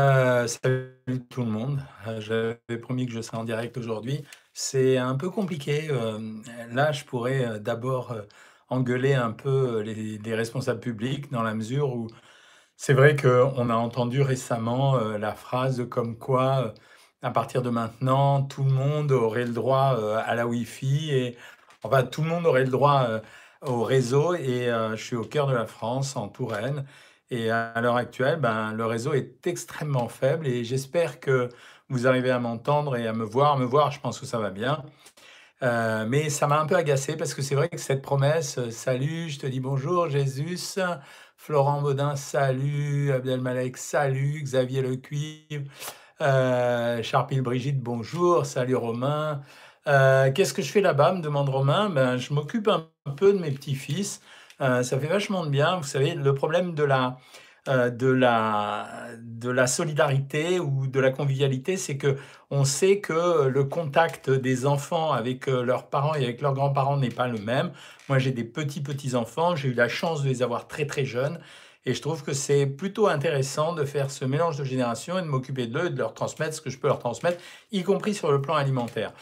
Euh, salut tout le monde. Euh, j'avais promis que je serais en direct aujourd'hui. C'est un peu compliqué. euh, là, je pourrais d'abord engueuler un peu les, les responsables publics dans la mesure où c'est vrai qu'on a entendu récemment la phrase comme quoi, à partir de maintenant, tout le monde aurait le droit à la Wi-Fi et enfin tout le monde aurait le droit au réseau. Et je suis au cœur de la France, en Touraine. Et à l'heure actuelle, ben, le réseau est extrêmement faible et j'espère que vous arrivez à m'entendre et à me voir. Me voir, je pense que ça va bien. Euh, mais ça m'a un peu agacé parce que c'est vrai que cette promesse, euh, salut, je te dis bonjour Jésus, Florent Baudin, salut, Abdelmalek, salut, Xavier Lecuivre, euh, Charpile Brigitte, bonjour, salut Romain. Euh, Qu'est-ce que je fais là-bas, me demande Romain? Ben, je m'occupe un peu de mes petits-fils. Euh, ça fait vachement de bien. Vous savez, le problème de la, euh, de la, de la solidarité ou de la convivialité, c'est que on sait que le contact des enfants avec euh, leurs parents et avec leurs grands-parents n'est pas le même. Moi, j'ai des petits petits-enfants, j'ai eu la chance de les avoir très très jeunes. Et je trouve que c'est plutôt intéressant de faire ce mélange de générations et de m'occuper d'eux, et de leur transmettre ce que je peux leur transmettre, y compris sur le plan alimentaire.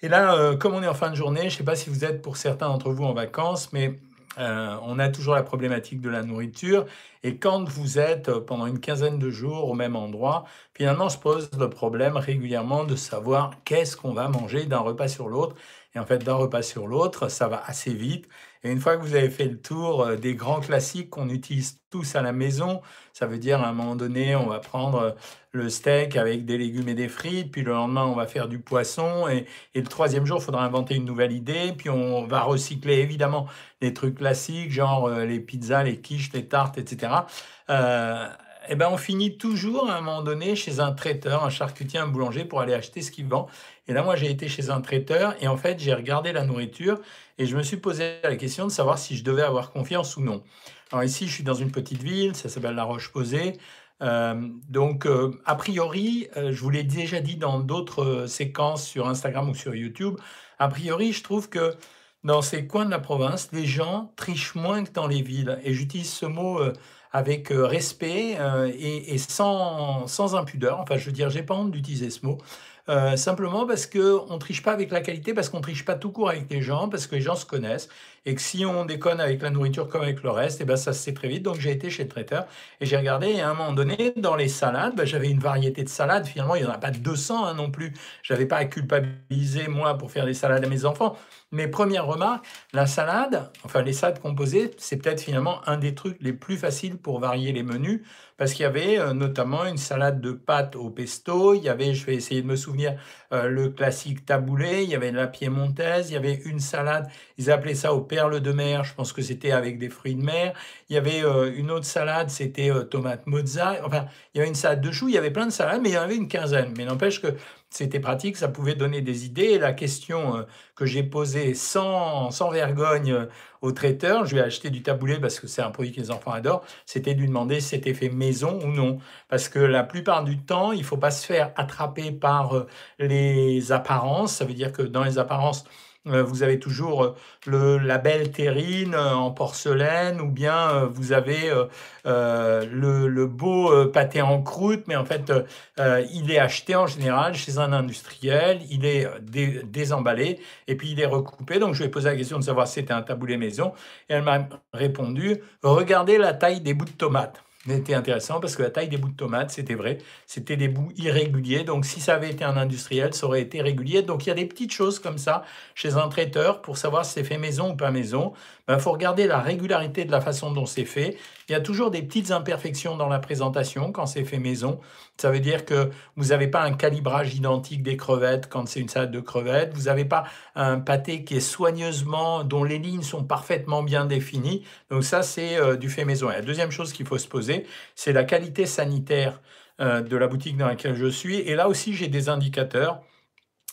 Et là, comme on est en fin de journée, je ne sais pas si vous êtes pour certains d'entre vous en vacances, mais euh, on a toujours la problématique de la nourriture. Et quand vous êtes euh, pendant une quinzaine de jours au même endroit, finalement se pose le problème régulièrement de savoir qu'est-ce qu'on va manger d'un repas sur l'autre. Et en fait, d'un repas sur l'autre, ça va assez vite. Et une fois que vous avez fait le tour euh, des grands classiques qu'on utilise tous à la maison, ça veut dire à un moment donné, on va prendre euh, le steak avec des légumes et des frites, puis le lendemain, on va faire du poisson, et, le troisième jour, il faudra inventer une nouvelle idée, puis on va recycler évidemment les trucs classiques, genre euh, les pizzas, les quiches, les tartes, etc. et ben on finit toujours à un moment donné chez un traiteur, un charcutier, un boulanger pour aller acheter ce qu'il vend. Et là, moi, j'ai été chez un traiteur et en fait, j'ai regardé la nourriture et je me suis posé la question de savoir si je devais avoir confiance ou non. Alors ici, je suis dans une petite ville, ça s'appelle La Roche-Posay. Euh, donc, euh, a priori, euh, je vous l'ai déjà dit dans d'autres séquences sur Instagram ou sur YouTube, a priori, je trouve que dans ces coins de la province, les gens trichent moins que dans les villes. Et j'utilise ce mot avec euh, respect euh, et, sans, sans impudeur. Enfin, je veux dire, j'ai pas honte d'utiliser ce mot. Euh, simplement parce que on triche pas avec la qualité, parce qu'on triche pas tout court avec les gens, parce que les gens se connaissent, et que si on déconne avec la nourriture comme avec le reste, et ben ça se sait très vite. Donc j'ai été chez le traiteur et j'ai regardé, et à un moment donné, dans les salades, ben, j'avais une variété de salades. Finalement, il n'y en a pas 200 hein, non plus. J'avais pas à culpabiliser moi pour faire des salades à mes enfants. Mais première remarque, la salade, enfin les salades composées, c'est peut-être finalement un des trucs les plus faciles pour varier les menus, parce qu'il y avait euh, notamment une salade de pâtes au pesto, il y avait, je vais essayer de me souvenir, euh, le classique taboulé, il y avait la piémontaise, il y avait une salade, ils appelaient ça aux perles de mer, je pense que c'était avec des fruits de mer, il y avait euh, une autre salade, c'était tomate mozza, enfin, il y avait une salade de choux, il y avait plein de salades, mais il y en avait une quinzaine. Mais n'empêche que c'était pratique, ça pouvait donner des idées. La question euh, que j'ai posée sans, sans vergogne euh, au traiteur, je lui ai acheté du taboulé parce que c'est un produit que les enfants adorent, c'était de lui demander si c'était fait maison ou non. Parce que la plupart du temps, il ne faut pas se faire attraper par euh, les apparences. Ça veut dire que dans les apparences, vous avez toujours euh, le label terrine euh, en porcelaine ou bien euh, vous avez euh, euh, le, beau euh, pâté en croûte, mais en fait, euh, euh, il est acheté en général chez un industriel, il est euh, dé- désemballé et puis il est recoupé. Donc, je lui ai posé la question de savoir si c'était un taboulé maison et elle m'a répondu regardez la taille des bouts de tomates. C'était intéressant parce que la taille des bouts de tomates, c'était vrai, c'était des bouts irréguliers. Donc, si ça avait été un industriel, ça aurait été régulier. Donc, il y a des petites choses comme ça chez un traiteur pour savoir si c'est fait maison ou pas maison. Il faut regarder la régularité de la façon dont c'est fait. Il y a toujours des petites imperfections dans la présentation quand c'est fait maison. Ça veut dire que vous n'avez pas un calibrage identique des crevettes quand c'est une salade de crevettes. Vous n'avez pas un pâté qui est soigneusement, dont les lignes sont parfaitement bien définies. Donc ça, c'est euh, du fait maison. La deuxième chose qu'il faut se poser, c'est la qualité sanitaire euh, de la boutique dans laquelle je suis. Et là aussi, j'ai des indicateurs.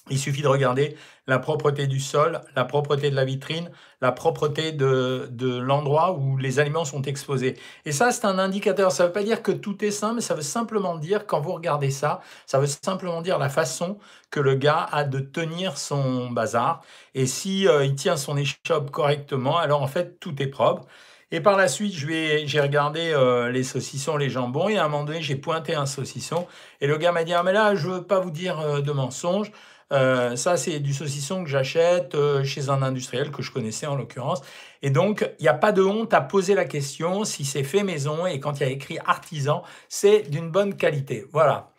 Il suffit de regarder la propreté du sol, la propreté de la vitrine, la propreté de, de l'endroit où les aliments sont exposés. Et ça, c'est un indicateur. Ça ne veut pas dire que tout est sain, mais ça veut simplement dire, quand vous regardez ça, ça veut simplement dire la façon que le gars a de tenir son bazar. Et si euh, il tient son échoppe correctement, alors en fait, tout est propre. Et par la suite, j'ai regardé euh, les saucissons, les jambons, et à un moment donné, j'ai pointé un saucisson. Et le gars m'a dit, ah mais là, je veux pas vous dire euh, de mensonges. Euh, ça, c'est du saucisson que j'achète chez un industriel que je connaissais en l'occurrence. Et donc, il n'y a pas de honte à poser la question si c'est fait maison et quand il y a écrit artisan, c'est d'une bonne qualité. Voilà.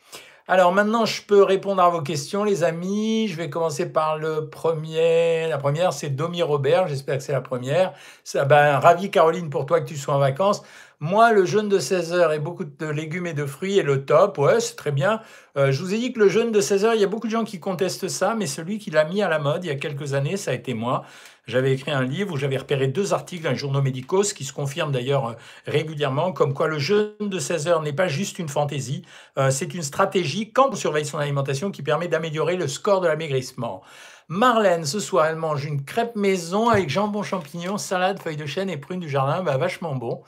Alors maintenant, je peux répondre à vos questions, les amis. Je vais commencer par le premier. La première, c'est Domi Robert. J'espère que c'est la première. Ça, ben, ravi, Caroline, pour toi que tu sois en vacances. Moi, le jeûne de 16 heures et beaucoup de légumes et de fruits est le top. Ouais, c'est très bien. Euh, je vous ai dit que le jeûne de 16 heures, il y a beaucoup de gens qui contestent ça, mais celui qui l'a mis à la mode il y a quelques années, ça a été moi. J'avais écrit un livre où j'avais repéré deux articles dans les journaux médicaux, ce qui se confirme d'ailleurs euh, régulièrement, comme quoi le jeûne de 16 heures n'est pas juste une fantaisie, euh, c'est une stratégie quand on surveille son alimentation qui permet d'améliorer le score de l'amaigrissement. Marlène, ce soir, elle mange une crêpe maison avec jambon champignon, salade, feuilles de chêne et prunes du jardin, bah, vachement bon.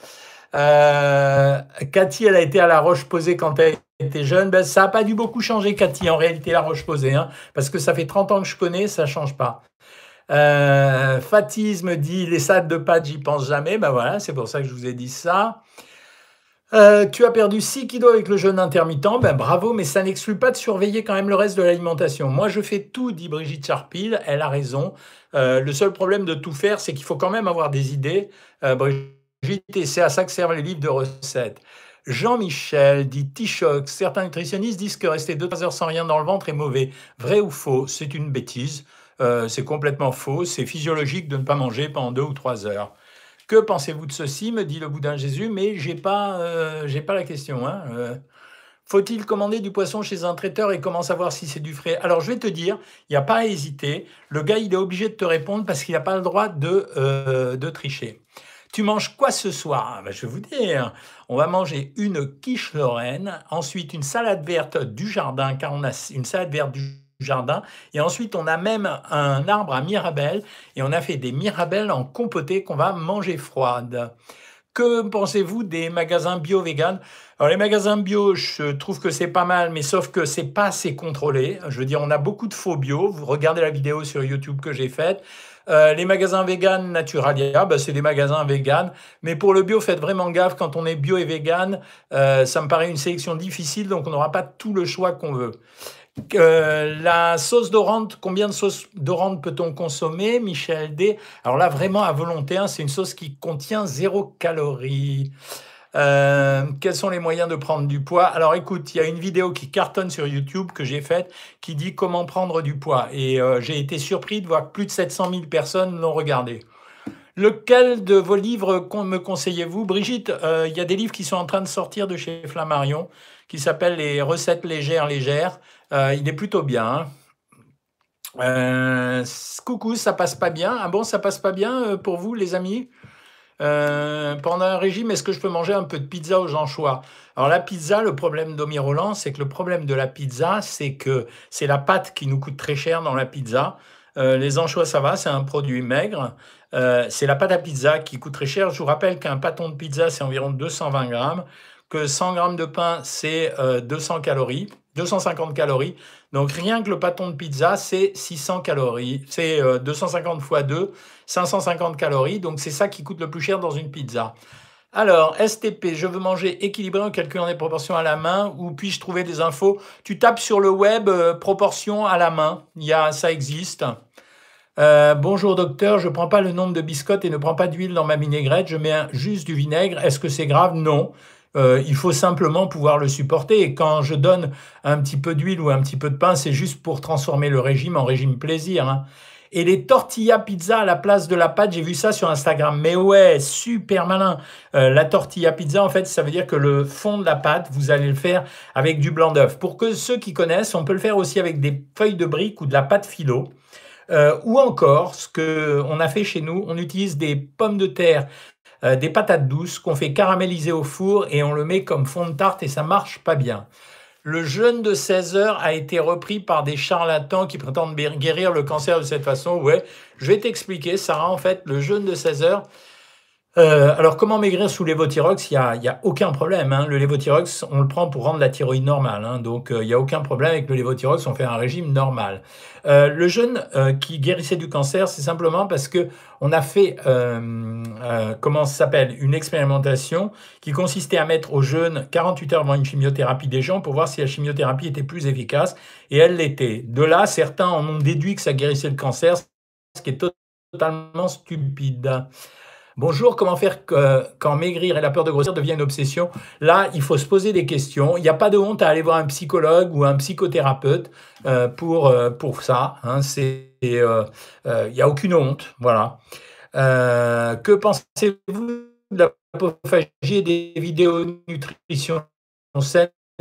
Euh, Cathy, elle a été à la roche posée quand elle était jeune. Ben, ça n'a pas dû beaucoup changer, Cathy, en réalité, la roche posée. Hein, parce que ça fait 30 ans que je connais, ça ne change pas. Euh, Fatisme dit les salades de pâtes, j'y pense jamais. Ben voilà, c'est pour ça que je vous ai dit ça. Euh, tu as perdu 6 kilos avec le jeûne intermittent, ben bravo, mais ça n'exclut pas de surveiller quand même le reste de l'alimentation. Moi, je fais tout, dit Brigitte Charpil, elle a raison. Euh, le seul problème de tout faire, c'est qu'il faut quand même avoir des idées. Et c'est à ça que servent les livres de recettes. Jean-Michel dit T-Shock. Certains nutritionnistes disent que rester 2-3 heures sans rien dans le ventre est mauvais. Vrai ou faux? C'est une bêtise. Euh, c'est complètement faux. C'est physiologique de ne pas manger pendant deux ou trois heures. Que pensez-vous de ceci? Me dit le boudin Jésus, mais j'ai pas, euh, pas la question. Hein. Euh, faut-il commander du poisson chez un traiteur et comment savoir si c'est du frais? Alors je vais te dire, il n'y a pas à hésiter. Le gars, il est obligé de te répondre parce qu'il n'a pas le droit de, de tricher. Tu manges quoi ce soir? Ah, ben, Je vais vous dire. On va manger une quiche lorraine, ensuite une salade verte du jardin, car on a une salade verte du jardin. Et ensuite, on a même un arbre à mirabelle et on a fait des mirabelles en compoté qu'on va manger froide. Que pensez-vous des magasins bio-vegan? Alors les magasins bio, je trouve que c'est pas mal, mais sauf que c'est pas assez contrôlé. Je veux dire, on a beaucoup de faux bio. Vous regardez la vidéo sur YouTube que j'ai faite. Euh, les magasins vegan Naturalia, bah, c'est des magasins vegan. Mais pour le bio, faites vraiment gaffe. Quand on est bio et vegan, euh, ça me paraît une sélection difficile, donc on n'aura pas tout le choix qu'on veut. Euh, la sauce dorante, combien de sauce dorante peut-on consommer Michel D? Alors là, vraiment à volonté, hein, c'est une sauce qui contient zéro calorie. Euh, quels sont les moyens de prendre du poids? Alors écoute, il y a une vidéo qui cartonne sur YouTube que j'ai faite qui dit comment prendre du poids. Et euh, j'ai été surpris de voir que plus de 700 000 personnes l'ont regardé. Lequel de vos livres me conseillez-vous? Brigitte, il y a des livres qui sont en train de sortir de chez Flammarion qui s'appellent Les recettes légères légères. Euh, il est plutôt bien. Hein. Euh, coucou, ça passe pas bien? Ah bon, ça passe pas bien euh, pour vous, les amis? Pendant un régime, est-ce que je peux manger un peu de pizza aux anchois? Alors la pizza, le problème d'Omi Roland, c'est que le problème de la pizza, c'est que c'est la pâte qui nous coûte très cher dans la pizza. les anchois, ça va, c'est un produit maigre. c'est la pâte à pizza qui coûte très cher. Je vous rappelle qu'un pâton de pizza, c'est environ 220 grammes, que 100 grammes de pain, c'est 200 calories. 250 calories. Donc rien que le pâton de pizza, c'est 600 calories. C'est 250 x 2, 550 calories. Donc c'est ça qui coûte le plus cher dans une pizza. Alors, STP, je veux manger équilibré en calculant des proportions à la main. Où puis-je trouver des infos? Tu tapes sur le web euh, proportions à la main. Il ça existe. Euh, bonjour docteur, je ne prends pas le nombre de biscottes et ne prends pas d'huile dans ma vinaigrette. Je mets juste du vinaigre. Est-ce que c'est grave? Non. Euh, il faut simplement pouvoir le supporter. Et quand je donne un petit peu d'huile ou un petit peu de pain, c'est juste pour transformer le régime en régime plaisir. Hein. Et les tortillas pizza à la place de la pâte, j'ai vu ça sur Instagram. Mais ouais, super malin. Euh, la tortilla pizza, en fait, ça veut dire que le fond de la pâte, vous allez le faire avec du blanc d'œuf. Pour que ceux qui connaissent, on peut le faire aussi avec des feuilles de briques ou de la pâte philo. Euh, ou encore, ce que on a fait chez nous, on utilise des pommes de terre euh, des patates douces qu'on fait caraméliser au four et on le met comme fond de tarte et ça marche pas bien. Le jeûne de 16 heures a été repris par des charlatans qui prétendent guérir le cancer de cette façon. Ouais, je vais t'expliquer, Sarah. En fait, le jeûne de 16 heures, Euh, alors, comment maigrir sous lévothyrox Il n'y a, a, aucun problème. Hein. Le lévothyrox, on le prend pour rendre la thyroïde normale. Hein. Donc, euh, il n'y a aucun problème avec le lévothyrox. On fait un régime normal. Euh, le jeûne qui guérissait du cancer, c'est simplement parce que on a fait, comment ça s'appelle, une expérimentation qui consistait à mettre au jeûne 48 heures avant une chimiothérapie des gens pour voir si la chimiothérapie était plus efficace. Et elle l'était. De là, certains en ont déduit que ça guérissait le cancer, ce qui est totalement stupide. Bonjour, comment faire quand maigrir et la peur de grossir devient une obsession? Là, il faut se poser des questions. Il n'y a pas de honte à aller voir un psychologue ou un psychothérapeute euh, pour, euh, pour ça. Hein. Euh, il n'y a aucune honte. Voilà. que pensez-vous de la des vidéos nutrition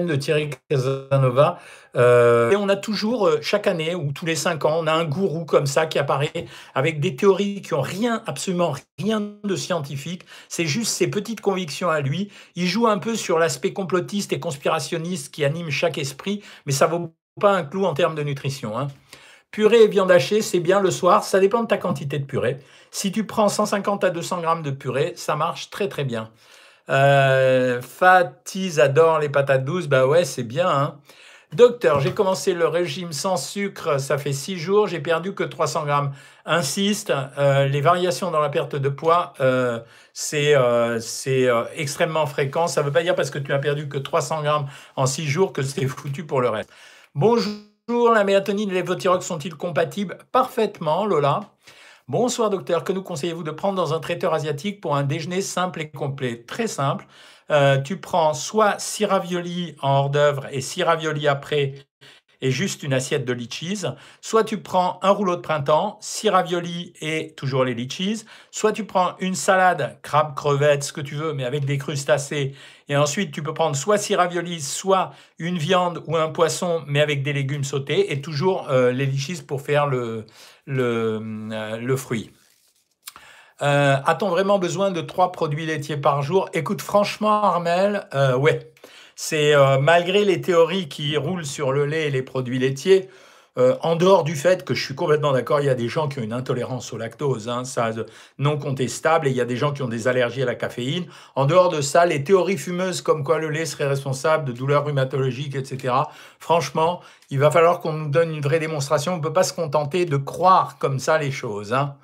de Thierry Casanova. Euh, et on a toujours, euh, chaque année ou tous les cinq ans, on a un gourou comme ça qui apparaît avec des théories qui ont rien, absolument rien de scientifique. C'est juste ses petites convictions à lui. Il joue un peu sur l'aspect complotiste et conspirationniste qui anime chaque esprit, mais ça vaut pas un clou en termes de nutrition. Hein. Purée et viande hachée, c'est bien le soir, ça dépend de ta quantité de purée. Si tu prends 150 à 200 grammes de purée, ça marche très très bien. Euh, adore les patates douces. Bah ouais, c'est bien. Hein. Docteur, j'ai commencé le régime sans sucre, ça fait six jours, j'ai perdu que 300 grammes. Insiste, euh, les variations dans la perte de poids, euh, c'est extrêmement fréquent. Ça ne veut pas dire parce que tu as perdu que 300 grammes en six jours que c'est foutu pour le reste. Bonjour, la mélatonine et les sont-ils compatibles? Parfaitement, Lola. Bonsoir docteur, que nous conseillez-vous de prendre dans un traiteur asiatique pour un déjeuner simple et complet? Très simple. Euh, tu prends soit 6 raviolis en hors d'œuvre et 6 raviolis après et juste une assiette de litchis. Soit tu prends un rouleau de printemps, 6 raviolis et toujours les litchis. Soit tu prends une salade, crabe, crevettes, ce que tu veux, mais avec des crustacés. Et ensuite, tu peux prendre soit 6 raviolis, soit une viande ou un poisson, mais avec des légumes sautés. Et toujours euh, les litchis pour faire le, le, euh, le fruit. Euh, a-t-on vraiment besoin de trois produits laitiers par jour? Écoute, franchement, Armel, ouais. C'est malgré les théories qui roulent sur le lait et les produits laitiers, euh, en dehors du fait que je suis complètement d'accord, il y a des gens qui ont une intolérance au lactose, hein, ça non contestable, et il y a des gens qui ont des allergies à la caféine. En dehors de ça, les théories fumeuses comme quoi le lait serait responsable de douleurs rhumatologiques, etc. Franchement, il va falloir qu'on nous donne une vraie démonstration. On ne peut pas se contenter de croire comme ça les choses. Hein.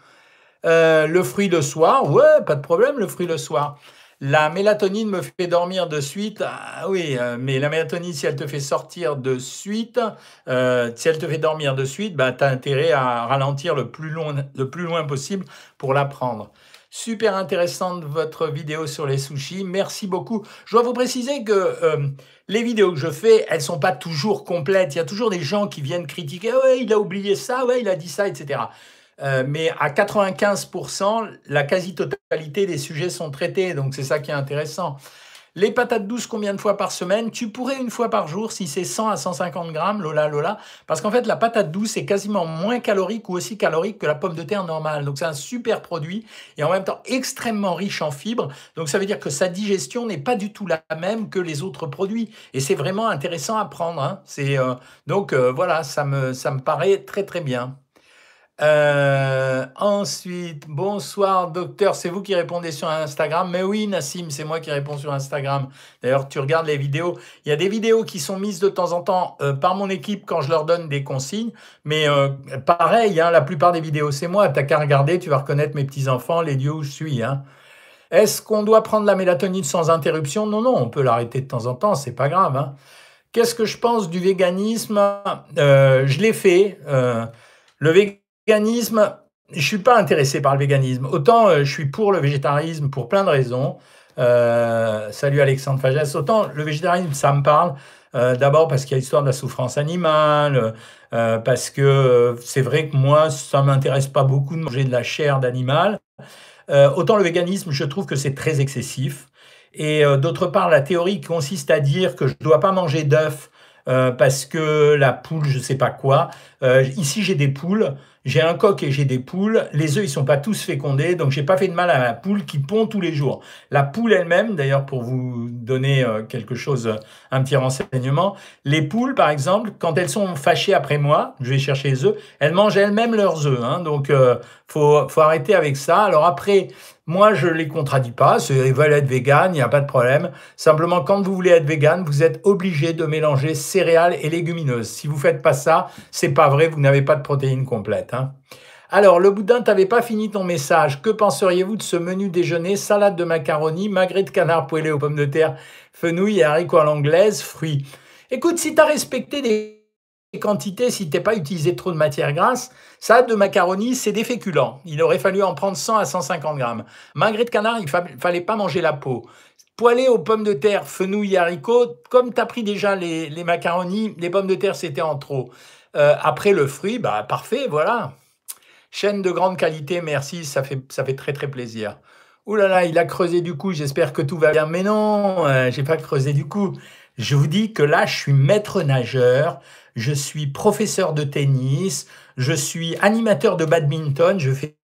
Euh, le fruit le soir, ouais, pas de problème, le fruit le soir. La mélatonine me fait dormir de suite. Ah oui, euh, mais la mélatonine, si elle te fait sortir de suite, euh, si elle te fait dormir de suite, bah, tu as intérêt à ralentir le plus, loin, le plus loin possible pour la prendre. Super intéressante votre vidéo sur les sushis. Merci beaucoup. Je dois vous préciser que euh, les vidéos que je fais, elles sont pas toujours complètes. Il y a toujours des gens qui viennent critiquer. Ouais, il a oublié ça, ouais, il a dit ça, etc. Euh, mais à 95%, la quasi-totalité des sujets sont traités, donc c'est ça qui est intéressant. Les patates douces, combien de fois par semaine? Tu pourrais une fois par jour si c'est 100 à 150 grammes, lola lola, parce qu'en fait la patate douce est quasiment moins calorique ou aussi calorique que la pomme de terre normale. Donc c'est un super produit et en même temps extrêmement riche en fibres. Donc ça veut dire que sa digestion n'est pas du tout la même que les autres produits. Et c'est vraiment intéressant à prendre. Hein. Euh, donc euh, voilà, ça me ça me paraît très très bien. Euh, ensuite, bonsoir docteur, c'est vous qui répondez sur Instagram. Mais oui, Nassim, c'est moi qui réponds sur Instagram. D'ailleurs, tu regardes les vidéos. Il y a des vidéos qui sont mises de temps en temps euh, par mon équipe quand je leur donne des consignes. Mais euh, pareil, hein, la plupart des vidéos, c'est moi. T'as qu'à regarder, tu vas reconnaître mes petits-enfants, les dieux où je suis. Hein. Est-ce qu'on doit prendre la mélatonine sans interruption? Non, non, on peut l'arrêter de temps en temps, c'est pas grave. Hein. Qu'est-ce que je pense du véganisme? Je l'ai fait. le véganisme véganisme, je suis pas intéressé par le véganisme. Autant euh, je suis pour le végétarisme pour plein de raisons. Euh, salut Alexandre Fagès. Autant le végétarisme, ça me parle. Euh, d'abord parce qu'il y a l'histoire de la souffrance animale, parce que c'est vrai que moi, ça m'intéresse pas beaucoup de manger de la chair d'animal. autant le véganisme, je trouve que c'est très excessif. Et d'autre part, la théorie qui consiste à dire que je ne dois pas manger d'œufs parce que la poule, je ne sais pas quoi. ici, j'ai des poules j'ai un coq et j'ai des poules. Les œufs, ils sont pas tous fécondés, donc j'ai pas fait de mal à la poule qui pond tous les jours. La poule elle-même, d'ailleurs, pour vous donner euh, quelque chose, un petit renseignement, les poules, par exemple, quand elles sont fâchées après moi, je vais chercher les œufs, elles mangent elles-mêmes leurs œufs. Hein, donc, euh, faut, faut arrêter avec ça. Alors après, moi, je les contradis pas. Ils veulent être vegan, il n'y a pas de problème. Simplement, quand vous voulez être vegan, vous êtes obligé de mélanger céréales et légumineuses. Si vous faites pas ça, c'est pas vrai, vous n'avez pas de protéines complètes. Hein. Alors, le boudin, tu n'avais pas fini ton message. Que penseriez-vous de ce menu déjeuner Salade de macaroni, magret de canard poêlé aux pommes de terre, fenouil et haricots à l'anglaise, fruits? Écoute, si tu as respecté des quantités, si t'es pas utilisé trop de matière grasse, ça de macaroni, c'est des féculents. Il aurait fallu en prendre 100 à 150 grammes. Magret de canard, il fallait pas manger la peau. Poêlé aux pommes de terre, fenouil et haricots, comme tu as pris déjà les, macaronis, les pommes de terre, c'était en trop. Euh, après le fruit, bah parfait, voilà. Chaîne de grande qualité, merci, ça fait, ça fait très très plaisir. Ouh là là, il a creusé du coup, j'espère que tout va bien. Mais non, euh, j'ai pas creusé du coup. Je vous dis que là, je suis maître nageur je suis professeur de tennis, je suis animateur de badminton, je fais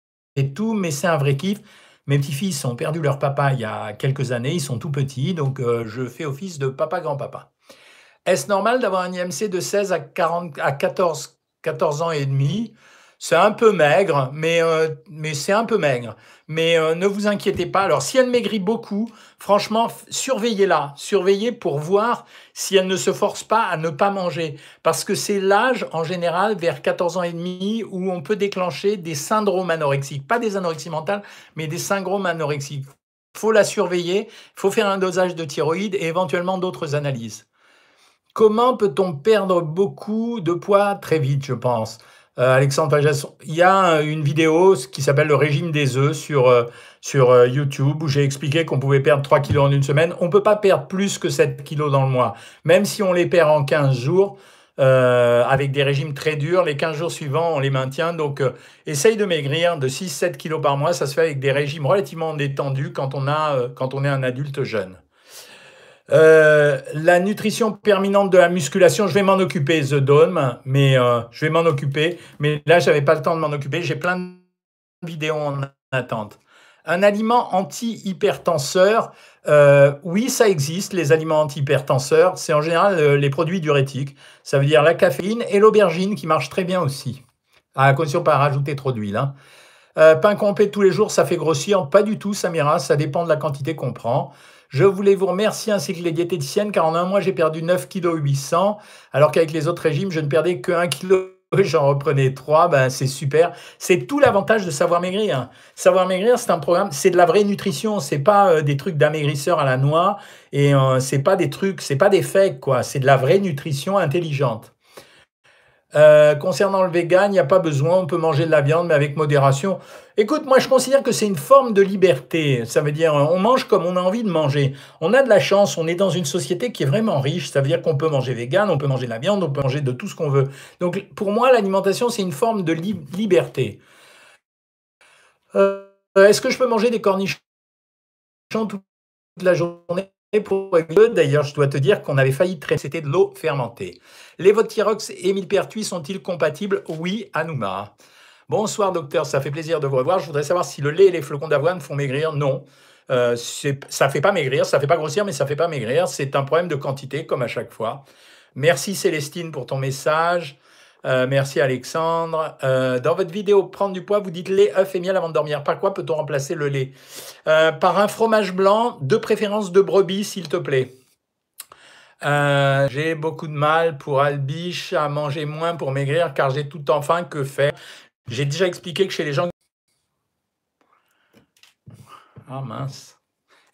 tout, mais c'est un vrai kiff. Mes petits-fils ont perdu leur papa il y a quelques années, ils sont tout petits, donc euh, je fais office de papa-grand-papa. Est-ce normal d'avoir un IMC de 16 à, 40, à 14, 14 ans et demi? C'est un peu maigre, mais, euh, mais c'est un peu maigre. Mais euh, ne vous inquiétez pas. Alors, si elle maigrit beaucoup, franchement, surveillez-la. Surveillez pour voir si elle ne se force pas à ne pas manger. Parce que c'est l'âge, en général, vers 14 ans et demi, où on peut déclencher des syndromes anorexiques. Pas des anorexies mentales, mais des syndromes anorexiques. Faut la surveiller, il faut faire un dosage de thyroïde et éventuellement d'autres analyses. Comment peut-on perdre beaucoup de poids très vite, je pense? Euh, Alexandre il y a une vidéo qui s'appelle le régime des œufs sur, euh, sur euh, YouTube où j'ai expliqué qu'on pouvait perdre 3 kilos en une semaine. On ne peut pas perdre plus que 7 kilos dans le mois. Même si on les perd en 15 jours, avec des régimes très durs, les 15 jours suivants, on les maintient. Donc, essaye de maigrir de 6-7 kilos par mois. Ça se fait avec des régimes relativement détendus quand on, a, quand on est un adulte jeune. Euh, la nutrition permanente de la musculation, je vais m'en occuper, The Dome, mais euh, je vais m'en occuper. Mais là, j'avais pas le temps de m'en occuper. J'ai plein de vidéos en attente. Un aliment anti-hypertenseur, euh, oui, ça existe, les aliments anti-hypertenseurs. C'est en général les produits diurétiques. Ça veut dire la caféine et l'aubergine qui marchent très bien aussi. À condition de pas rajouter trop d'huile. Hein. pain complet tous les jours, ça fait grossir Pas du tout, Samira, ça dépend de la quantité qu'on prend. Je voulais vous remercier ainsi que les diététiciennes, car en un mois, j'ai perdu 9 kg 800, alors qu'avec les autres régimes, je ne perdais que 1 kg j'en reprenais 3, ben c'est super. C'est tout l'avantage de savoir maigrir. Savoir maigrir, c'est un programme, c'est de la vraie nutrition, c'est pas euh, des trucs d'amaigrisseur à la noix et euh, c'est pas des trucs, c'est pas des fakes quoi, c'est de la vraie nutrition intelligente. Euh, concernant le vegan, il n'y a pas besoin, on peut manger de la viande, mais avec modération. Écoute, moi je considère que c'est une forme de liberté. Ça veut dire, on mange comme on a envie de manger. On a de la chance, on est dans une société qui est vraiment riche. Ça veut dire qu'on peut manger vegan, on peut manger de la viande, on peut manger de tout ce qu'on veut. Donc pour moi, l'alimentation, c'est une forme de liberté. Euh, est-ce que je peux manger des cornichons toute la journée? D'ailleurs, je dois te dire qu'on avait failli traiter, c'était de l'eau fermentée. Les Votirox et millepertuis sont-ils compatibles? Oui, Anouma. Bonsoir docteur, ça fait plaisir de vous revoir. Je voudrais savoir si le lait et les flocons d'avoine font maigrir. Non, euh, ça fait pas maigrir, ça fait pas grossir, mais ça fait pas maigrir. C'est un problème de quantité, comme à chaque fois. Merci Célestine pour ton message. Euh, merci Alexandre. Euh, dans votre vidéo Prendre du poids, vous dites lait, œuf et miel avant de dormir. Par quoi peut-on remplacer le lait? Euh, Par un fromage blanc, de préférence de brebis, s'il te plaît. j'ai beaucoup de mal pour Albiche à manger moins pour maigrir car j'ai tout enfin que faire? J'ai déjà expliqué que chez les gens... Ah mince.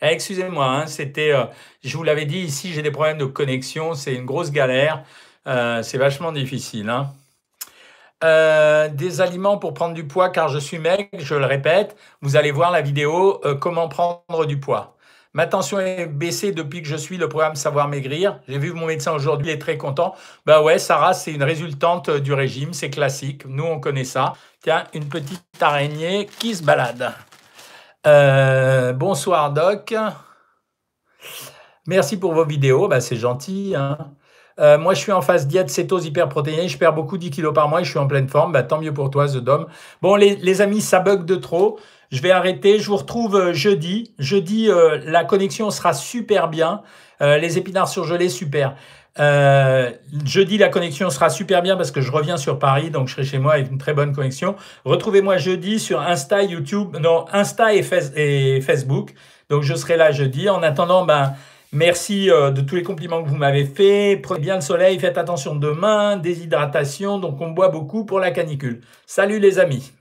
Eh, excusez-moi, hein, c'était, je vous l'avais dit, ici j'ai des problèmes de connexion, c'est une grosse galère. Euh, c'est vachement difficile. Hein. Euh, des aliments pour prendre du poids car je suis maigre, je le répète. Vous allez voir la vidéo euh, comment prendre du poids. Ma tension est baissée depuis que je suis le programme Savoir Maigrir. J'ai vu mon médecin aujourd'hui, il est très content. Bah ouais, Sarah, c'est une résultante du régime, c'est classique. Nous, on connaît ça. Tiens, une petite araignée qui se balade. bonsoir, Doc. Merci pour vos vidéos, bah, c'est gentil. Hein. Euh, moi, je suis en phase diète cétose hyperprotéinée. Je perds beaucoup 10 kilos par mois et je suis en pleine forme. Bah, tant mieux pour toi, The Dom. Bon, les, amis, ça bug de trop. Je vais arrêter. Je vous retrouve euh, jeudi. Jeudi, euh, la connexion sera super bien. les épinards surgelés, super. jeudi, la connexion sera super bien parce que je reviens sur Paris, donc je serai chez moi avec une très bonne connexion. Retrouvez-moi jeudi sur Insta, YouTube, non, Insta et Facebook. Donc je serai là jeudi. En attendant, ben, Merci euh, de tous les compliments que vous m'avez faits. Prenez bien le soleil, faites attention demain, déshydratation, donc on boit beaucoup pour la canicule. Salut les amis